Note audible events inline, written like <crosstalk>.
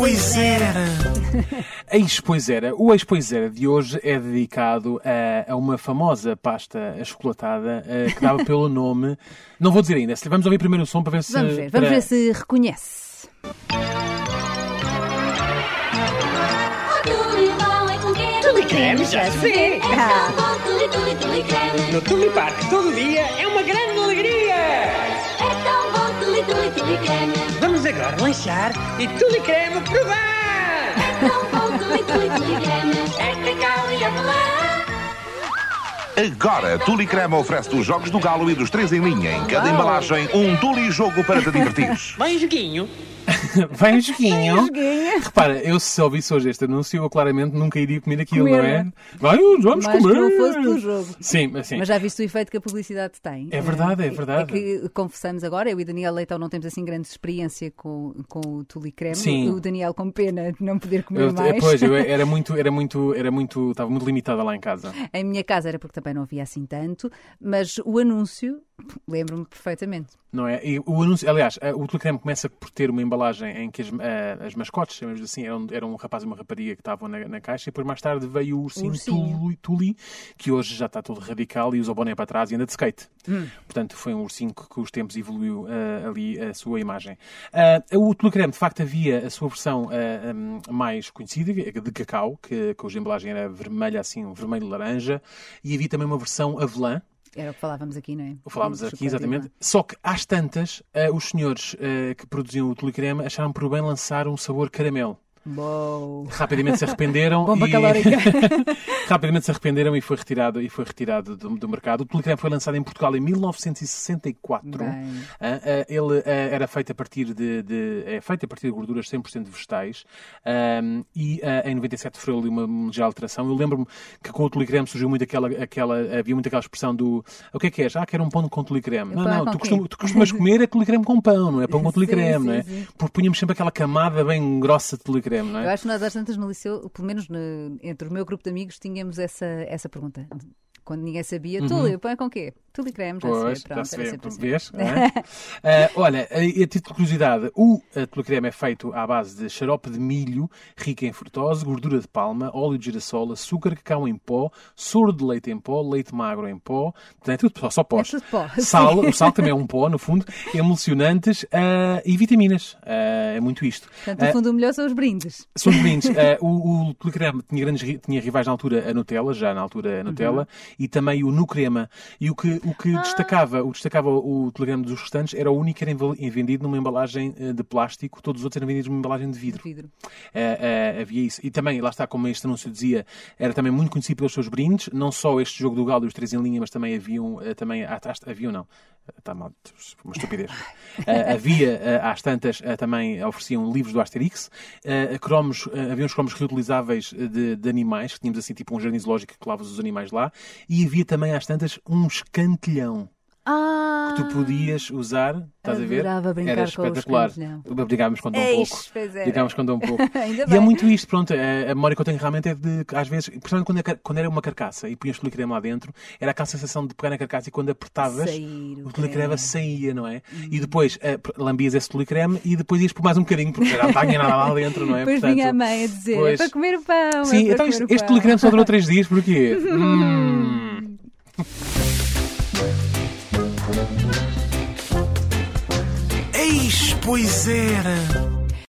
pois era! Eis, <laughs> pois era. O Eis, pois era de hoje é dedicado a, a uma famosa pasta achocolatada eh, que dava <laughs> pelo nome. Não vou dizer ainda. se- Vamos ouvir primeiro o som para ver se. Vamos ver, vamos para- ver se reconhece. É? Tuli creme, já sei. É tuli creme. No Tuli Park todo dia é uma grande alegria. É tão bom, tuli, tuli, tuli creme. Agora lanchar e Tuli creme provar. É tão bom, tuli, tuli, tuli creme. É cacau e. Agora, Tuli Crema oferece os jogos do Galo e dos três em linha. Em cada embalagem, um Tuli jogo para te divertires. Vai um joguinho. Vai um joguinho. Repara, eu se ouvisse hoje este anúncio, eu claramente nunca iria comer aquilo, Comer, não é? Vai, vamos Mas comer. não fosse pelo jogo. Sim, assim. Mas já viste o efeito que a publicidade tem? É verdade, é verdade. É que confessamos agora, eu e Daniel Leitão não temos assim grande experiência com, com o Tuli Creme. Sim. O Daniel com pena de não poder comer Eu, mais. pois, eu <laughs> era muito, era muito, era muito, estava muito limitada lá em casa. Em minha casa era porque também não havia assim tanto, mas o anúncio lembro-me perfeitamente. Não é? E o anúncio, aliás, o Telecreme começa por ter uma embalagem em que as, eh, as mascotes, chamamos assim, eram, eram um rapaz e uma rapariga que estavam na, na caixa e depois mais tarde veio o ursinho, ursinho. Tuli, que hoje já está todo radical e usa o boné para trás e anda de skate. Hum. Portanto, foi um ursinho que com os tempos evoluiu eh, ali a sua imagem. Ah, o Telecreme, de facto, havia a sua versão ah, hum, mais conhecida, de cacau, que, que hoje a embalagem era vermelha, assim, um vermelho-laranja, e havia também uma versão avelã, Era o que falávamos aqui, não é? o falámos Do aqui, exatamente. Só que, às tantas, eh, os senhores eh, que produziam o Tulicreme acharam por bem lançar um sabor caramelo. Uou. Rapidamente se arrependeram <laughs> Bomba e... calórica. <laughs> Rapidamente se arrependeram e foi retirado, e foi retirado do, do mercado. O Tulicreme foi lançado em Portugal em 1964. Bem. Ah, ah, ele ah, era feito a partir de, de- é feito a partir de gorduras 100% vegetais e em 97 sofreu ali uma ligeira alteração. Eu lembro-me que com o tulicreme surgiu muito aquela, aquela, havia muito aquela expressão do o que é que és? Ah, quero um pão com tulicreme. Não, Pão não, tu, costum- tu costumas <laughs> comer é tulicreme com pão, não é pão com Sim, tulicreme, não é? sim, sim. Porque punhamos sempre aquela camada bem grossa de tulicreme, não Eu é? acho que nós às tantas no liceu, pelo menos no- entre o meu grupo de amigos, tínhamos essa, essa pergunta. Quando ninguém sabia, Tuli, põe com quê? Creme, já Uhum. Pois, se vê. Pronto, já se vê, sempre assim. vês? é? Ah, <laughs> olha, a, a título de curiosidade, o tulicreme é feito à base de xarope de milho, rico em frutose, gordura de palma, óleo de girassol, açúcar, cacau em pó, soro de leite em pó, leite magro em pó, é tudo só, só pós. É tudo pó, Sal, o sal também é um <laughs> pó, no fundo, emulsionantes ah, e vitaminas. Ah, é muito isto. Portanto, no fundo, o melhor são os brindes. são os brindes. <laughs> Eh, o, o Tulicreme tinha, grandes, tinha rivais na altura a Nutella, já na altura a Nutella, e também o Nucrema. E o que, o que destacava, o destacava o Tulicreme dos restantes era o único que era vendido numa embalagem eh, de plástico, todos os outros eram vendidos numa embalagem de vidro. Vidro. Eh, eh, havia isso. E também, lá está, como este anúncio dizia, era também muito conhecido pelos seus brindes, não só este jogo do Galo e os três em linha, mas também haviam, eh, também, ah, tá- haviam não, está mal, uma estupidez. <laughs> Eh, havia, eh, às tantas, eh, também ofereciam livros do Asterix, cromos, havia uns cromos reutilizáveis de, de animais, que tínhamos assim tipo um jardim zoológico que colavas os animais lá, e havia também, às tantas, um escantilhão Ah! que tu podias usar, estás a ver? Era com espetacular. Brincávamos quando um Eis, pouco. era. Brincávamos quando um <laughs> pouco. E é bem. muito isto, pronto, a, a memória que eu tenho realmente é de, que às vezes, principalmente quando, é car- quando era uma carcaça e punhas tulicreme lá dentro, era aquela sensação de pegar na carcaça e quando apertavas, Sair o o tulicreme creme. Uhum. saía, não é? E depois eh, lambias esse tulicreme e depois ias por mais um bocadinho, porque já não tinha nada lá dentro, não é? Depois Portanto, vinha a mãe a dizer: pois- é para comer o pão. Sim, é então este, este pão." tulicreme só durou três dias, porquê? <laughs> Hum. Pois era!